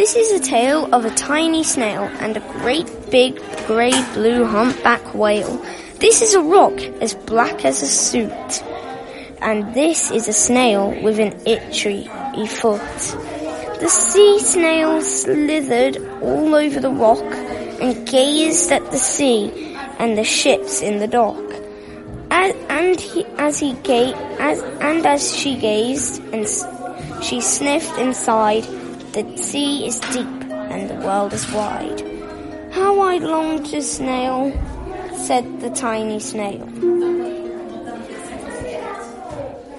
This is a tale of a tiny snail and a great big grey blue humpback whale. This is a rock as black as a suit. And this is a snail with an itchy foot. The sea snail slithered all over the rock and gazed at the sea and the ships in the dock. As, and he, as he ga- as, and as she gazed and she sniffed and sighed, the sea is deep and the world is wide. How I long to snail, said the tiny snail.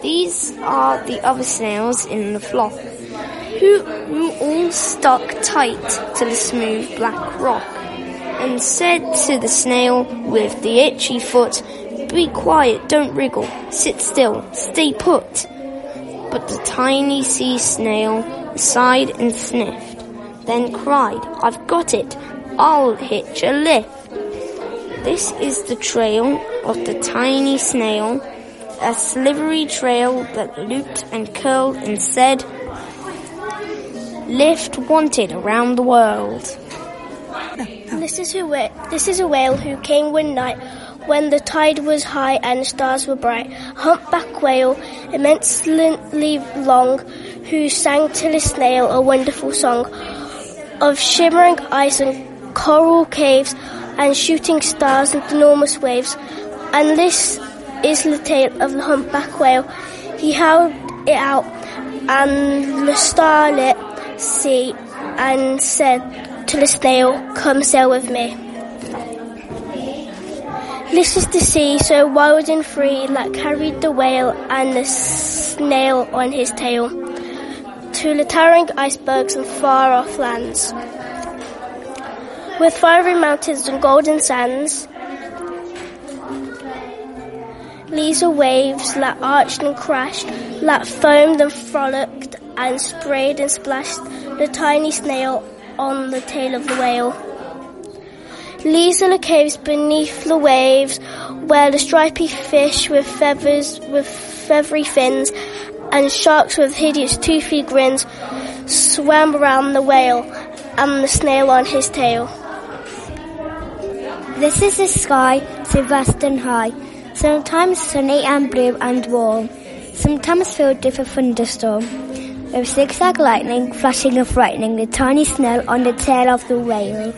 These are the other snails in the flock, who, who all stuck tight to the smooth black rock, and said to the snail with the itchy foot, Be quiet, don't wriggle, sit still, stay put. But the tiny sea snail sighed and sniffed, then cried, I've got it, I'll hitch a lift. This is the trail of the tiny snail, a slivery trail that looped and curled and said, Lift wanted around the world. This is a whale, this is a whale who came one night when the tide was high and the stars were bright. Humpback whale, immensely long, who sang to the snail a wonderful song of shimmering ice and coral caves and shooting stars and enormous waves. And this is the tale of the humpback whale. He held it out and the starlit sea and said to the snail, come sail with me. This is the sea so wild and free that carried the whale and the snail on his tail to the towering icebergs and far off lands. With fiery mountains and golden sands, these are waves that arched and crashed, that foamed and frolicked and sprayed and splashed the tiny snail on the tail of the whale. These are the caves beneath the waves where the stripy fish with feathers, with feathery fins and sharks with hideous toothy grins swam around the whale and the snail on his tail. This is the sky, so vast and high, sometimes sunny and blue and warm, sometimes filled with a thunderstorm, with zigzag lightning flashing and frightening the tiny snail on the tail of the whale.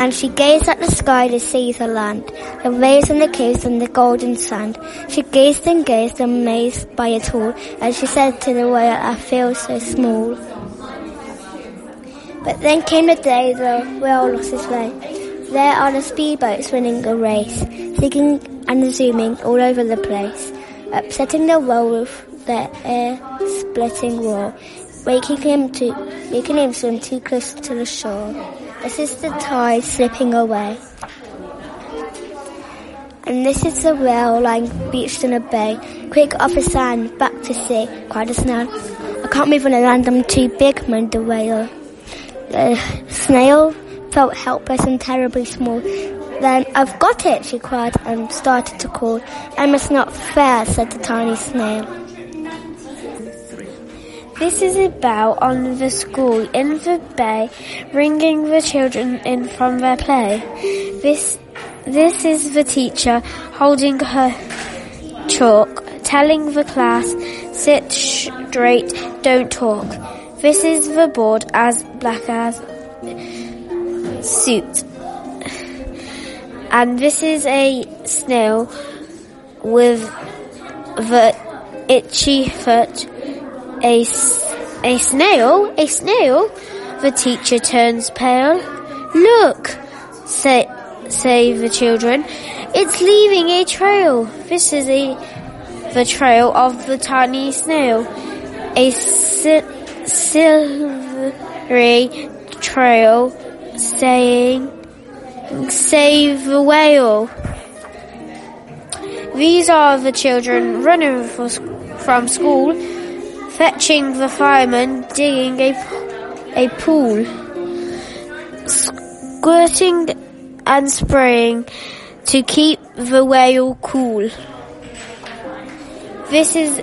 And she gazed at the sky, the sea, the land, the waves and the caves and the golden sand. She gazed and gazed, amazed by it all, and she said to the whale, I feel so small. But then came the day the whale lost his way. There are the speedboats winning a race, zigging and zooming all over the place, upsetting the whale with their air-splitting roar, making him to making him swim too close to the shore. This is the tide slipping away. And this is the whale lying beached in a bay. Quick off the sand, back to sea, cried the snail. I can't move on the land, I'm too big, moaned the whale. The snail felt helpless and terribly small. Then, I've got it, she cried and started to call. Emma's not fair, said the tiny snail. This is a bell on the school in the bay, ringing the children in from their play. This, this is the teacher holding her chalk, telling the class, sit straight, don't talk. This is the board as black as suit. And this is a snail with the itchy foot. A, a snail? A snail? The teacher turns pale. Look, say, say the children. It's leaving a trail. This is a, the trail of the tiny snail. a si- silvery trail saying, Save the whale. These are the children running from school, fetching the fireman, digging a, a pool, squirting and spraying to keep the whale cool. This is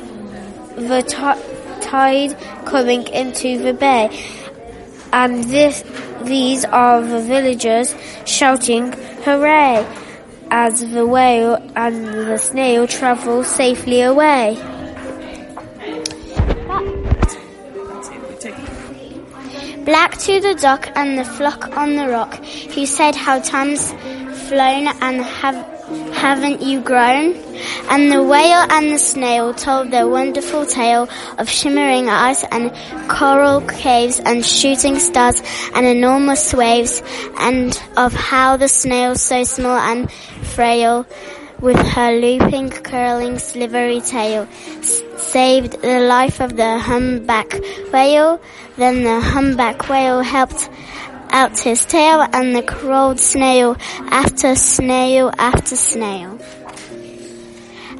the tide coming into the bay, and this, these are the villagers shouting hooray as the whale and the snail travel safely away. Black to the dock and the flock on the rock, who said how time's flown and have, haven't you grown? And the whale and the snail told their wonderful tale of shimmering ice and coral caves and shooting stars and enormous waves and of how the snail so small and frail with her looping, curling, slivery tail, saved the life of the humpback whale. Then the humpback whale helped out his tail and the crawled snail after snail after snail.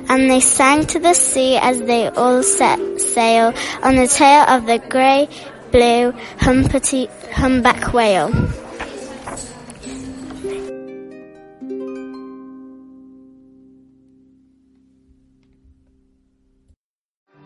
And they sang to the sea as they all set sail on the tail of the grey blue humpety, humpback whale.